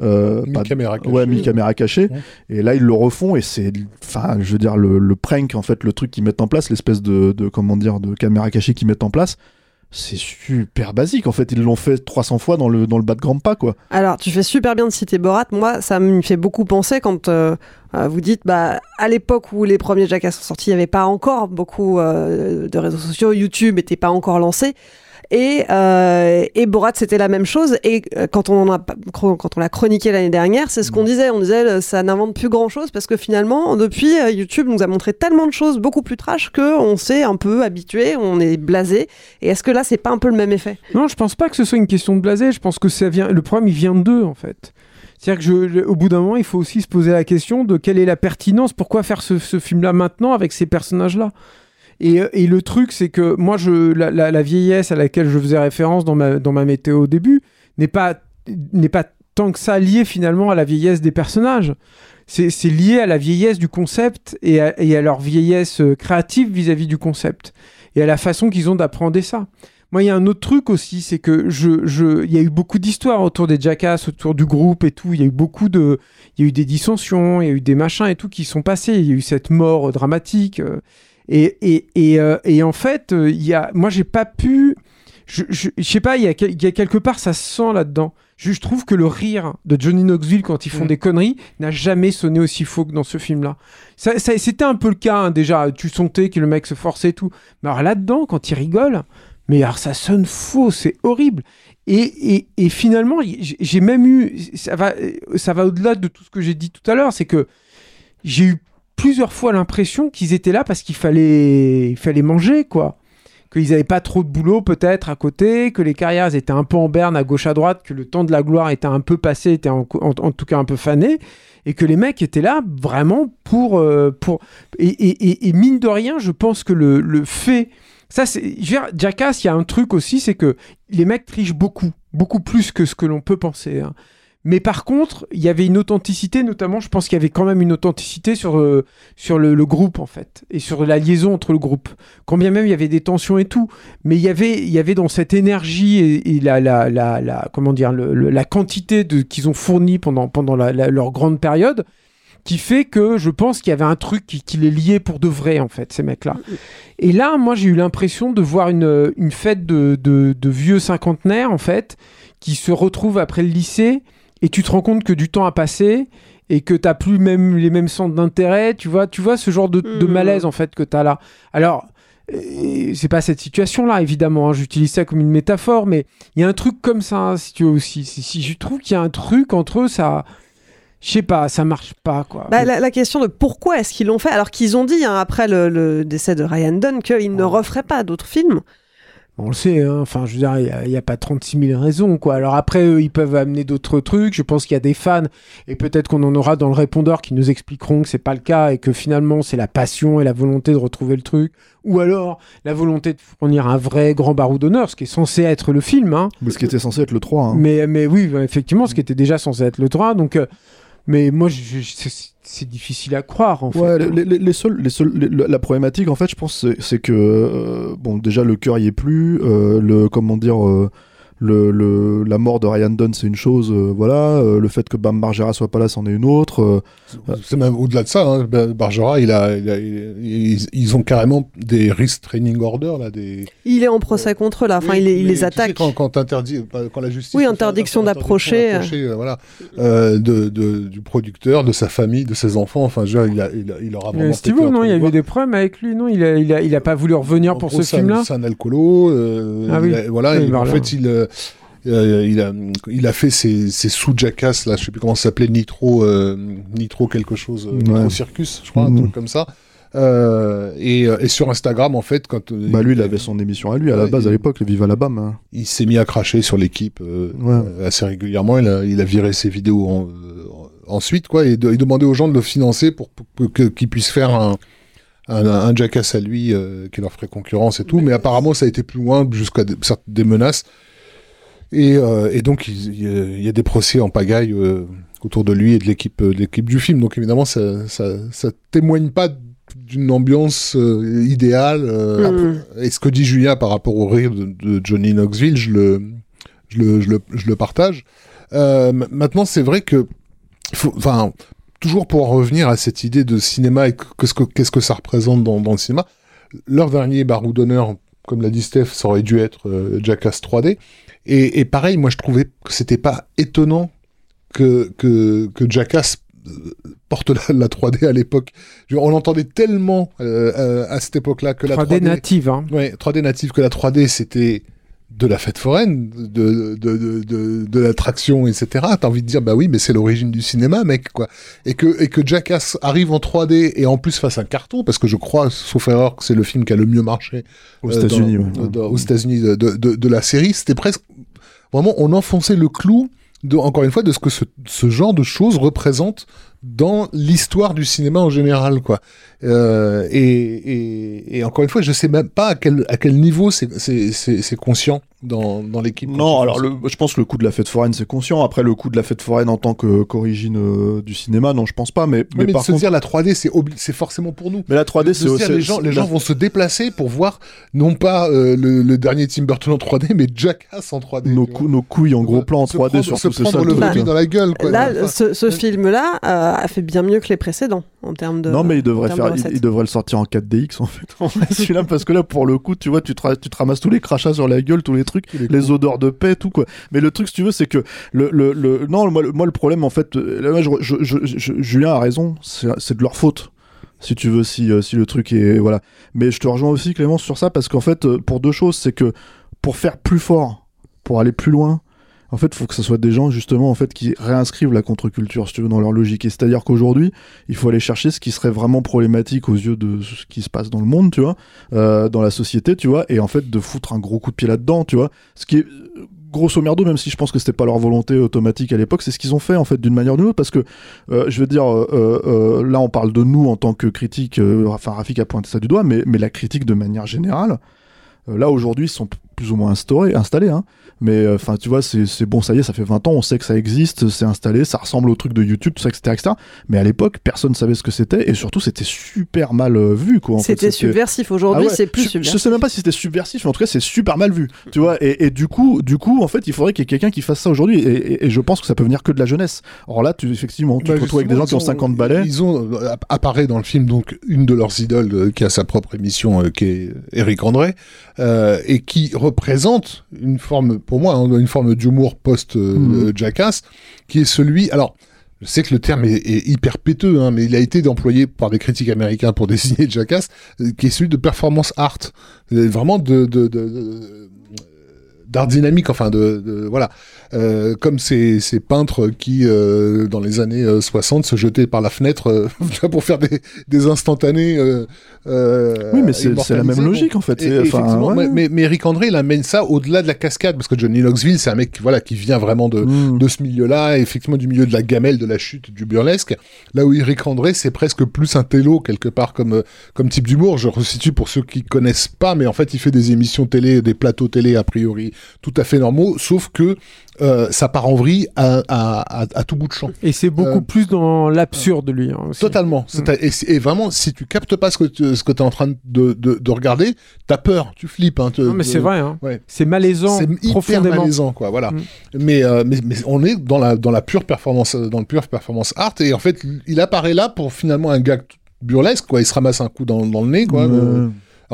euh, cachée. ouais mi-caméra cachée Ouais. et là ils le refont et c'est enfin je veux dire le, le prank en fait le truc qu'ils mettent en place l'espèce de, de comment dire de caméra cachée qu'ils mettent en place c'est super basique en fait ils l'ont fait 300 fois dans le dans le bas de grand pas quoi Alors, tu fais super bien de citer Borat. Moi, ça me fait beaucoup penser quand euh, euh, vous dites, bah, à l'époque où les premiers Jackass sont sortis, il n'y avait pas encore beaucoup euh, de réseaux sociaux. YouTube n'était pas encore lancé. Et, euh, et Borat, c'était la même chose. Et euh, quand on en a, quand on l'a chroniqué l'année dernière, c'est ce qu'on disait. On disait, euh, ça n'invente plus grand chose parce que finalement, depuis, YouTube nous a montré tellement de choses beaucoup plus trash que on s'est un peu habitué, on est blasé. Et est-ce que là, c'est pas un peu le même effet? Non, je pense pas que ce soit une question de blasé. Je pense que ça vient. Le problème, il vient d'eux, en fait. C'est-à-dire que, je, au bout d'un moment, il faut aussi se poser la question de quelle est la pertinence? Pourquoi faire ce, ce film-là maintenant avec ces personnages-là? Et, euh, et le truc, c'est que moi, je, la, vieillesse à laquelle je faisais référence dans ma, dans ma météo au début n'est pas, pas tant que ça lié finalement à la vieillesse des personnages. C'est lié à la vieillesse du concept et à, et à leur vieillesse euh, créative vis-à-vis du concept et à la façon qu'ils ont d'apprendre ça. Moi, il y a un autre truc aussi, c'est que je, je, y a eu beaucoup d'histoires autour des Jackass, autour du groupe et tout. Il y a eu beaucoup de, il y a eu des dissensions, il y a eu des machins et tout qui sont passés. Il y a eu cette mort euh, dramatique. Euh, et, et, et, euh, et en fait, euh, il y a, moi, j'ai pas pu, je, je, je sais pas, il y, a y quelque part, ça se sent là-dedans. Je, je trouve que le rire de Johnny Knoxville quand ils font Mm. des conneries n'a jamais sonné aussi faux que dans ce film-là. Ça, ça- C'était un peu le cas, hein, déjà. Tu sentais que le mec se forçait et tout. Mais alors là-dedans, quand il rigole, mais alors ça sonne faux, c'est horrible. Et, et, et finalement, j'ai j'ai même eu. Ça va, ça va au-delà de tout ce que j'ai dit tout à l'heure. C'est que j'ai eu plusieurs fois l'impression qu'ils étaient là parce qu'il fallait, il fallait manger, quoi. Qu'ils n'avaient pas trop de boulot, peut-être, à côté, que les carrières étaient un peu en berne à gauche à droite, que le temps de la gloire était un peu passé, était en, en- tout cas un peu fané, et que les mecs étaient là vraiment pour. euh, pour... Et, mine de rien, je pense que le, le fait. Ça, c'est. Jackass, il y a un truc aussi, c'est que les mecs trichent beaucoup, beaucoup plus que ce que l'on peut penser. hein. Mais par contre, il y avait une authenticité, notamment, je pense qu'il y avait quand même une authenticité sur, euh, sur le, groupe, en fait, et sur la liaison entre le groupe. Quand bien même il y avait des tensions et tout, mais il y avait, il y avait dans cette énergie et, la, la, la, la- comment dire, la quantité qu'ils ont fourni pendant, pendant leur grande période, qui fait que je pense qu'il y avait un truc qui, qui les liait pour de vrai, en fait, ces mecs-là. Et là, moi, j'ai eu l'impression de voir une, une fête de, de, de vieux cinquantenaires, en fait, qui se retrouvent après le lycée, et tu te rends compte que du temps a passé, et que t'as plus même les mêmes centres d'intérêt, tu vois, tu vois ce genre de, de Mhm. malaise, en fait, que t'as là. Alors, euh, c'est pas cette situation-là, évidemment, hein, j'utilise ça comme une métaphore, mais il y a un truc comme ça, hein, si tu veux aussi. Si, si je trouve qu'il y a un truc entre eux, ça... Je sais pas, ça marche pas, quoi. Bah, la, la question de pourquoi est-ce qu'ils l'ont fait, alors qu'ils ont dit hein, après le, le décès de Ryan Dunn qu'ils ne referaient pas d'autres films. On le sait, hein. enfin, je veux dire, il n'y a, pas 36 000 raisons, quoi. Alors après, eux, ils peuvent amener d'autres trucs. Je pense qu'il y a des fans, et peut-être qu'on en aura dans le répondeur qui nous expliqueront que c'est pas le cas et que finalement, c'est la passion et la volonté de retrouver le truc. Ou alors, la volonté de fournir un vrai grand barreau d'honneur, ce qui est censé être le film, hein. Mais ce qui était censé être le 3. hein. Mais, mais oui, bah, effectivement, ce qui était déjà censé être le 3. Donc, euh, mais moi, je- je- c'est- c'est difficile à croire, en fait. Ouais, les, les- les seuls, les seuls, les- la problématique en fait, je pense, c'est- c'est que euh, bon, déjà le cœur y est plus, euh, le comment dire, euh, le, le- la mort de Ryan Dunn c'est une chose, euh, voilà, euh, le fait que Bam Margera soit pas là c'en est une autre. euh, C'est même au-delà de ça. Hein. Bargera, il a, il a- il- ils, ils ont carrément des restraining orders là, des. Il est en procès contre eux là, enfin Oui, il, les- il mais les tu sais, attaque. quand, quand, t'interdis- quand la justice. Oui, interdiction inter- d'approcher, euh, voilà, euh, de, de- du producteur, de sa famille, de ses enfants. Enfin, je veux dire, il, a, il, a- il aura vraiment. Steve non, il y a eu des problèmes avec lui, non il a, il, a, il a pas voulu revenir En pour gros, ce film-là C'est un alcoolo. euh, Ah il oui. a- voilà. Oui, il- en fait, il, euh, euh, il, a, il a fait ses, ses sous-jackass, là, je sais plus comment ça s'appelait, Nitro, euh, Nitro quelque chose, euh, Nitro Ouais. Circus, je crois, un Mhm. truc comme ça. Euh, et, et sur Instagram, en fait, quand bah lui, il avait son émission à lui à la base à l'époque, le Vive Alabama. hein. il s'est mis à cracher sur l'équipe Ouais. assez régulièrement. Il a, il a viré ses vidéos en- ensuite, quoi, et de- il demandait aux gens de le financer pour, pour que- qu'ils puissent faire un, un, un jackass à lui qui leur ferait concurrence et tout. Mais apparemment, ça a été plus loin jusqu'à des, des menaces. Et, euh, et donc, il, y a- des procès en pagaille euh, autour de lui et de l'équipe euh, de l'équipe du film. Donc, évidemment, ça, ça, ça témoigne pas d'une ambiance euh, idéale. euh, Mhm. et ce que dit Julien par rapport au rire de, de Johnny Knoxville, je le, je le, je le, je le partage. Maintenant, c'est vrai que, enfin, toujours pour en revenir à cette idée de cinéma et qu'est-ce que, qu'est-ce que ça représente dans, dans le cinéma, leur dernier barreau d'honneur, comme l'a dit Steph, ça aurait dû être euh, Jackass 3D. Et, et pareil, moi, je trouvais que c'était pas étonnant que, que, que Jackass euh, porte la, la 3D à l'époque. On entendait tellement euh, euh, à cette époque-là que la 3D 3D, native, hein. Ouais, 3D native, que la 3D c'était de la fête foraine, de, de, de, de, de l'attraction, etc. T'as envie de dire, bah oui, mais c'est l'origine du cinéma, mec, quoi. Et que, et que Jackass arrive en 3D et en plus fasse un carton, parce que je crois, sauf erreur, que c'est le film qui a le mieux marché Aux euh, États-Unis. dans- ouais. dans- aux États-Unis de, de, de- de la série. C'était presque vraiment, on enfonçait le clou, de, encore une fois, de ce que ce, genre de choses représente dans l'histoire du cinéma en général. Euh, et, et, et encore une fois, je sais même pas à quel, à quel niveau c'est- c'est c'est- c'est conscient dans, dans l'équipe. Non, alors le, je pense que le coup de la fête foraine c'est conscient. Après le coup de la fête foraine en tant que qu'origine euh, du cinéma, non, je pense pas. Mais, Oui, mais mais, par de se contre, dire la 3D, c'est forcément pour nous. mais la 3D De c'est se aussi dire, les gens, les la- gens vont se déplacer pour voir non pas euh, le, le dernier Tim Burton en 3D, mais Jackass en 3D. nos, cou- couilles en gros plan en Se 3D prendre- surtout se c'est ça le vomi dans la gueule. Quoi, Là, ce, ce film-là, euh, a fait bien mieux que les précédents en termes de. non, mais il devrait, en termes faire, de il, recettes. il devrait le sortir en 4DX en fait. Celui-là, parce que là, pour le coup, tu vois, tu te, ra- tu te ramasses tous les crachats sur la gueule, tous les trucs, les les odeurs de paix, tout quoi. Mais le truc, si tu veux, c'est que le, le, le- non, moi, le- moi, le problème, en fait, euh, là, je, je- je- je- Julien a raison, c'est de leur faute. Si tu veux, si, euh, si le truc est. Voilà. Mais je te rejoins aussi, Clément, sur ça, parce qu'en fait, euh, pour deux choses, c'est que pour faire plus fort, pour aller plus loin, en fait, il faut que ce soit des gens, justement, en fait, qui réinscrivent la contre-culture, dans leur logique. C'est-à-dire qu'aujourd'hui, il faut aller chercher ce qui serait vraiment problématique aux yeux de ce qui se passe dans le monde, tu vois, euh, dans la société, tu vois, et en fait, de foutre un gros coup de pied là-dedans, tu vois. Ce qui est. Grosso merdo, même si je pense que c'était pas leur volonté automatique à l'époque, c'est ce qu'ils ont fait en fait d'une manière ou d'une autre, parce que euh, je veux dire, euh, là on parle de nous en tant que critique, enfin Rafik a pointé ça du doigt, mais, mais la critique de manière générale, là aujourd'hui ils sont plus ou moins instaurés, installés, hein, mais enfin tu vois, c'est bon, ça y est, ça fait 20 ans, on sait que ça existe, c'est installé, ça ressemble au truc de YouTube, tout ça, etc., etc. Mais à l'époque, personne ne savait ce que c'était, et surtout c'était super mal euh, vu. C'était subversif. Aujourd'hui, Ah ouais, c'est plus je, subversif. Je sais même pas si c'était subversif, mais en tout cas, c'est super mal vu. Tu vois, et, et du coup, du coup, en fait, il faudrait qu'il y ait quelqu'un qui fasse ça aujourd'hui. Et, et- et je pense que ça peut venir que de la jeunesse. Or là, tu, effectivement, tu Bah, te retrouves avec des gens qui ont justement, 50 balais. Ils ont euh, app- apparaît dans le film donc une de leurs idoles euh, qui a sa propre émission, euh, qui est Eric André, euh, et qui représente une forme, pour moi, hein, une forme d'humour post euh, Mhm. euh, qui est celui. Alors. Je sais que le terme est, est hyper péteux, hein, mais il a été employé par des critiques américains pour désigner Jackass, euh, qui est celui de performance art, vraiment de, de, de- de- d'art dynamique, enfin de, de- voilà, Euh, comme ces, ces peintres qui euh, dans les années euh, 60 se jetaient par la fenêtre euh, pour faire des, des instantanés. euh, euh, Oui, mais c'est c'est la même logique, en fait. Et- enfin, effectivement, ouais. mais, mais, mais Eric André, il amène ça au-delà de la cascade, parce que Johnny Knoxville, c'est un mec qui, voilà, qui vient vraiment de, Mm. de ce milieu-là, effectivement du milieu de la gamelle, de la chute, du burlesque. Là où Eric André, c'est presque plus un télo, quelque part, comme, euh, comme type d'humour. Je resitue pour ceux qui connaissent pas, mais en fait, il fait des émissions télé, des plateaux télé, a priori, tout à fait normaux, sauf que euh, ça part en vrille à, à, à, à tout bout de champ. Et c'est beaucoup Euh, plus dans l'absurde, lui. hein, aussi. Totalement. C'est- Et, vraiment, si tu captes pas ce que tu ce que es en train de, de, de regarder, t'as peur, tu flippes. Hein, te- Non, mais te- c'est vrai. Hein. Ouais. C'est malaisant, C'est hyper profondément. malaisant, quoi. Voilà. Mm. Mais, euh, mais mais on est dans la dans la pure performance dans le pure performance art et en fait il apparaît là pour finalement un gag burlesque quoi. Il se ramasse un coup dans, dans le nez quoi.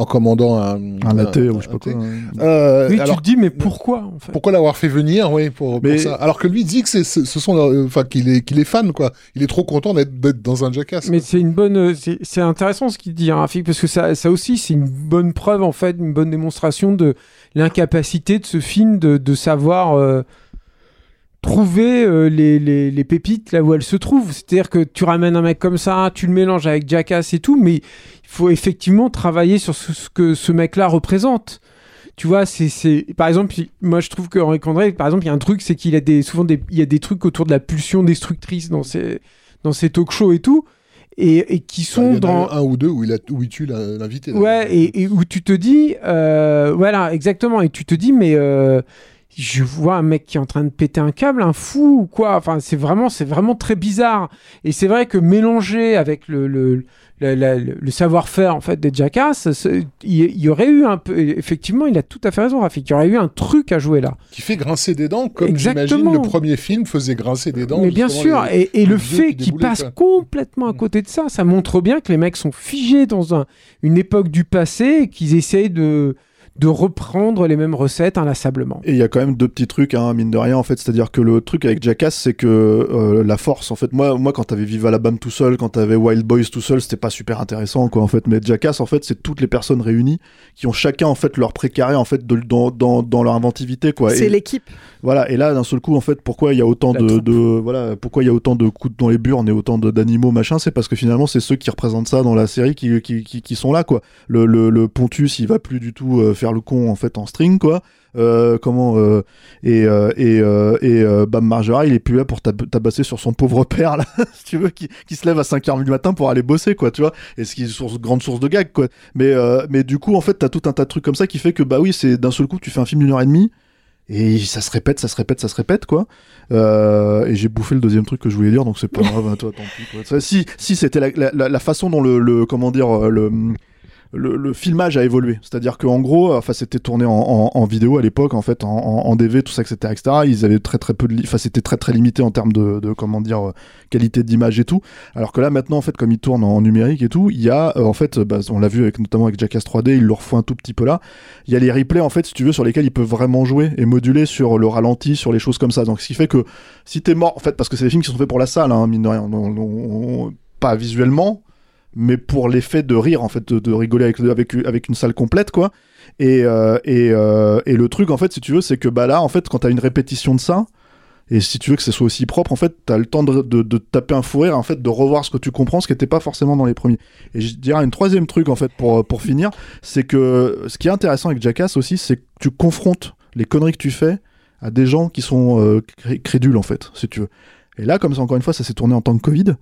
Euh, en commandant un un latte ou je sais pas quoi. Euh, Oui, alors tu te dis, mais pourquoi en fait? pourquoi l'avoir fait venir, oui, pour, ça? Alors que lui dit que c'est, ce sont, leurs- enfin, qu'il est, qu'il est fan, quoi. Il est trop content d'être, d'être dans un Jackass. Mais c'est une bonne, euh, c'est c'est intéressant ce qu'il dit, hein, Rafik, parce que ça, ça aussi, c'est une bonne preuve en fait, une bonne démonstration de l'incapacité de ce film de, de savoir euh, trouver euh, les, les, les pépites là où elles se trouvent. C'est-à-dire que tu ramènes un mec comme ça, tu le mélanges avec Jackass et tout, mais il faut effectivement travailler sur ce, ce que ce mec-là représente. Tu vois, c'est, par exemple, moi je trouve que Henri Condré, par exemple, il y a un truc, c'est qu'il a des, souvent des, il y a des trucs autour de la pulsion destructrice dans ses, dans ses talk shows et tout, et, et qui y sont en a dans, un ou deux où il, a, où il tue l'invité. Ouais, et, et où tu te dis, euh, voilà, exactement, et tu te dis, mais euh, je vois un mec qui est en train de péter un câble, un fou ou quoi. Enfin, c'est vraiment, c'est vraiment très bizarre. Et c'est vrai que mélanger avec le, le, le- le savoir-faire en fait des Jackass, il y, aurait eu un peu, effectivement, il a tout à fait raison, Rafik. Il y aurait eu un truc à jouer là. Qui fait grincer des dents, comme j'imagine le premier film faisait grincer des dents. Mais bien sûr, les- et, et le les fait qui qu'ils déboulaient, passent quoi. complètement à côté de ça, ça montre bien que les mecs sont figés dans un, une époque du passé et qu'ils essayent de, de reprendre les mêmes recettes inlassablement. Et il y a quand même deux petits trucs, hein, mine de rien, en fait. C'est-à-dire que le truc avec Jackass, c'est que euh, la force, en fait, moi, moi quand t'avais Viva la Bam tout seul, quand t'avais Wild Boys tout seul, c'était pas super intéressant, quoi, en fait. Mais Jackass, en fait, c'est toutes les personnes réunies qui ont chacun, en fait, leur précaré, en fait, de, dans, dans, dans leur inventivité, quoi. C'est Et- l'équipe. Voilà, et là, d'un seul coup, en fait, pourquoi il y a autant de, de- voilà, pourquoi il y a autant de coups dans les burnes et autant de- d'animaux, machin, c'est parce que finalement, c'est ceux qui représentent ça dans la série qui, qui, qui, qui sont là, quoi. Le, le, le Pontus, il va plus du tout euh, faire le con, en fait, en string, quoi. Euh, comment euh, et euh, et et Bam Margera il est plus là pour tab- tabasser sur son pauvre père là si tu veux qui, se lève à 5h du matin pour aller bosser quoi tu vois et ce qui est source grande source de gag quoi mais mais du coup en fait t'as tout un tas de trucs comme ça qui fait que bah oui c'est d'un seul coup tu fais un film d'une heure et demie et ça se répète, ça se répète, ça se répète, quoi. Et j'ai bouffé le deuxième truc que je voulais dire, donc c'est pas grave, hein, toi, tant pis. Si, si c'était la, façon dont le, le comment dire, le, le, le filmage a évolué. C'est-à-dire qu'en gros, enfin, c'était tourné en, en, en vidéo à l'époque, en fait, en, en, DV, tout ça, etc., etc. Ils avaient très très peu de, enfin, c'était très très limité en termes de, de comment dire, euh, qualité d'image et tout. Alors que là, maintenant, en fait, comme ils tournent en numérique et tout, il y a, euh, en fait, bah, on l'a vu avec notamment avec Jackass 3D, ils le refont un tout petit peu là. Il y a les replays, en fait, si tu veux, sur lesquels ils peuvent vraiment jouer et moduler sur le ralenti, sur les choses comme ça. Donc, ce qui fait que si t'es mort, en fait, parce que c'est des films qui sont faits pour la salle, hein, mine de rien, on- on- on- pas visuellement, mais pour l'effet de rire en fait de, rigoler avec, avec une salle complète quoi. Et euh, et, euh, et le truc en fait si tu veux c'est que bah là en fait quand t'as une répétition de ça et si tu veux que ce soit aussi propre en fait t'as le temps de, de, taper un fou rire en fait de revoir ce que tu comprends ce qui était pas forcément dans les premiers. Et je dirais une troisième truc en fait pour pour finir c'est que ce qui est intéressant avec Jackass aussi c'est que tu confrontes les conneries que tu fais à des gens qui sont euh, cré- crédules en fait si tu veux. Et là comme ça encore une fois ça s'est tourné en temps de Covid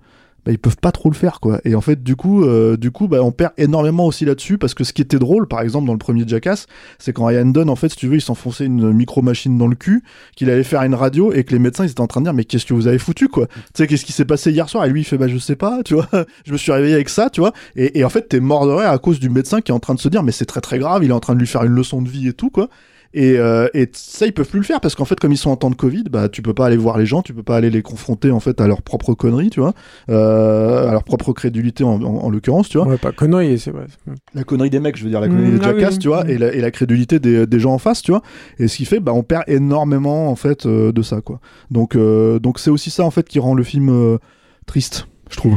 bah, ils peuvent pas trop le faire quoi. Et en fait du coup euh, du coup bah, on perd énormément aussi là-dessus parce que ce qui était drôle par exemple dans le premier Jackass c'est quand Ryan Dunn en fait si tu veux il s'enfonçait une micro machine dans le cul qu'il allait faire une radio et que les médecins ils étaient en train de dire mais qu'est-ce que vous avez foutu quoi? Tu sais qu'est-ce qui s'est passé hier soir? Et lui il fait bah je sais pas tu vois. Je me suis réveillé avec ça tu vois. Et, et en fait t'es mort de rire à cause du médecin qui est en train de se dire mais c'est très très grave il est en train de lui faire une leçon de vie et tout quoi et, euh, et ça, ils peuvent plus le faire parce qu'en fait, comme ils sont en temps de Covid, bah, tu peux pas aller voir les gens, tu peux pas aller les confronter en fait à leur propre connerie, tu vois, euh, à leur propre crédulité en, en, en l'occurrence, tu vois. Ouais, pas connerie, c'est vrai. La connerie des mecs, je veux dire, la connerie Mm, des ah jackass, oui. tu vois, et la, et la crédulité des, des gens en face, tu vois. Et ce qui fait, bah, on perd énormément en fait euh, de ça, quoi. Donc, donc c'est aussi ça en fait qui rend le film triste, je trouve.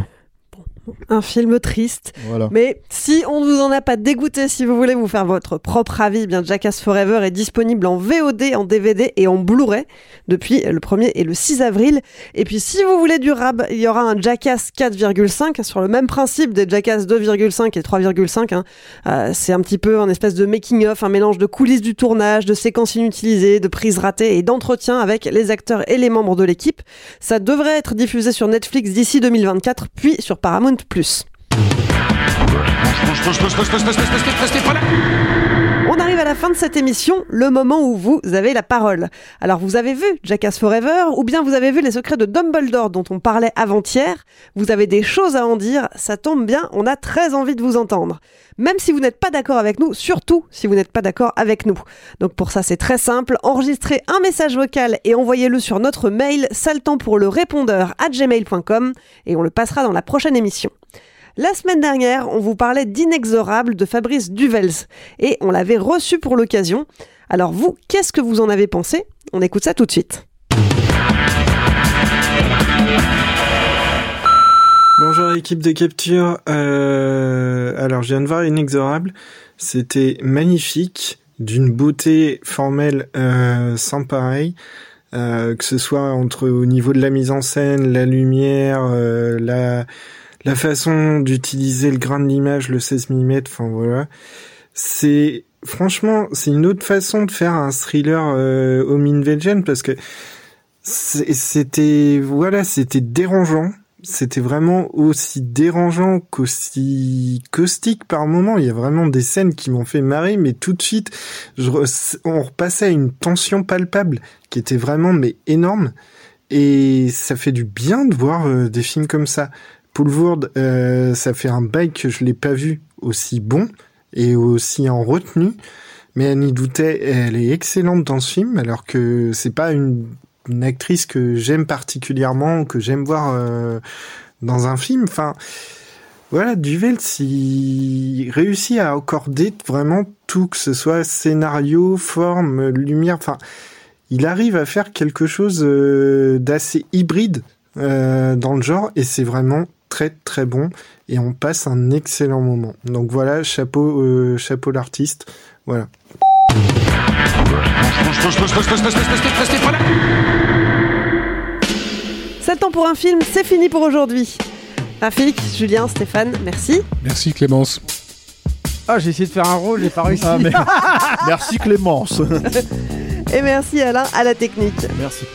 Un film triste. Voilà. Mais si on ne vous en a pas dégoûté, si vous voulez vous faire votre propre avis, eh bien Jackass Forever est disponible en VOD, en DVD et en Blu-ray depuis le 1er et le 6 avril. Et puis si vous voulez du rab, il y aura un Jackass 4,5 sur le même principe des Jackass 2,5 et 3,5. hein. Euh, c'est un petit peu un espèce de making-of, un mélange de coulisses du tournage, de séquences inutilisées, de prises ratées et d'entretiens avec les acteurs et les membres de l'équipe. Ça devrait être diffusé sur Netflix d'ici 2024, puis sur Paramount+ plus. On arrive à la fin de cette émission, le moment où vous avez la parole. Alors vous avez vu Jackass Forever ou bien vous avez vu les secrets de Dumbledore dont on parlait avant-hier. Vous avez des choses à en dire, ça tombe bien, on a très envie de vous entendre. Même si vous n'êtes pas d'accord avec nous, surtout si vous n'êtes pas d'accord avec nous. Donc pour ça c'est très simple, enregistrez un message vocal et envoyez-le sur notre mail saltant pour le répondeur à gmail.com et on le passera dans la prochaine émission. La semaine dernière, on vous parlait d'Inexorable de Fabrice Duvels et on l'avait reçu pour l'occasion. Alors vous, qu'est-ce que vous en avez pensé? On écoute ça tout de suite. Bonjour équipe de capture. Euh, alors je viens de voir Inexorable. C'était magnifique, d'une beauté formelle euh, sans pareil. Euh, que ce soit entre au niveau de la mise en scène, la lumière, la la façon d'utiliser le grain de l'image, le 16 mm, enfin voilà. C'est franchement, c'est une autre façon de faire un thriller euh, home invasion parce que c'était voilà, c'était dérangeant. C'était vraiment aussi dérangeant qu'aussi caustique par moment. Il y a vraiment des scènes qui m'ont fait marrer, mais tout de suite, je re- on repassait à une tension palpable qui était vraiment mais énorme. Et ça fait du bien de voir euh, des films comme ça. Paul euh, ça fait un bail que je l'ai pas vu aussi bon et aussi en retenue. Mais Annie Doutet, elle est excellente dans ce film, alors que c'est pas une, actrice que j'aime particulièrement, que j'aime voir euh, dans un film. Enfin, voilà, Duvel, il réussit à accorder vraiment tout, que ce soit scénario, forme, lumière. Enfin, il arrive à faire quelque chose euh, d'assez hybride dans le genre, et c'est vraiment très très bon. Et on passe un excellent moment. Donc voilà, chapeau, euh, chapeau l'artiste. Voilà. C'est le temps pour un film, c'est fini pour aujourd'hui. Rafik, Julien, Stéphane, merci. Merci Clémence. Ah, j'ai essayé de faire un rôle, j'ai pas réussi. Ah, mais- Merci Clémence. Et merci Alain à la technique. Merci.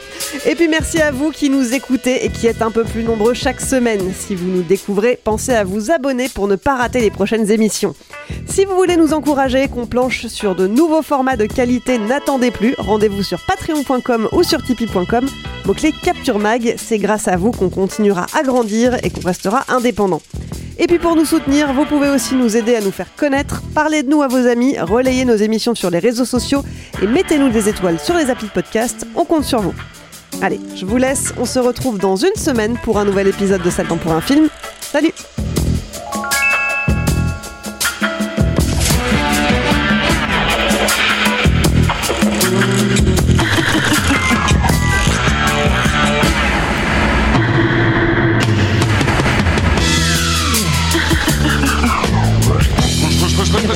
Et puis merci à vous qui nous écoutez et qui êtes un peu plus nombreux chaque semaine. Si vous nous découvrez, pensez à vous abonner pour ne pas rater les prochaines émissions. Si vous voulez nous encourager, qu'on planche sur de nouveaux formats de qualité, n'attendez plus. Rendez-vous sur patreon.com ou sur tipeee.com. Mot-clé Capture Mag, c'est grâce à vous qu'on continuera à grandir et qu'on restera indépendant. Et puis pour nous soutenir, vous pouvez aussi nous aider à nous faire connaître, parler de nous à vos amis, relayer nos émissions sur les réseaux sociaux et mettez-nous des étoiles sur les applis de podcast, on compte sur vous. Allez, je vous laisse, on se retrouve dans une semaine pour un nouvel épisode de Satan pour un film. Salut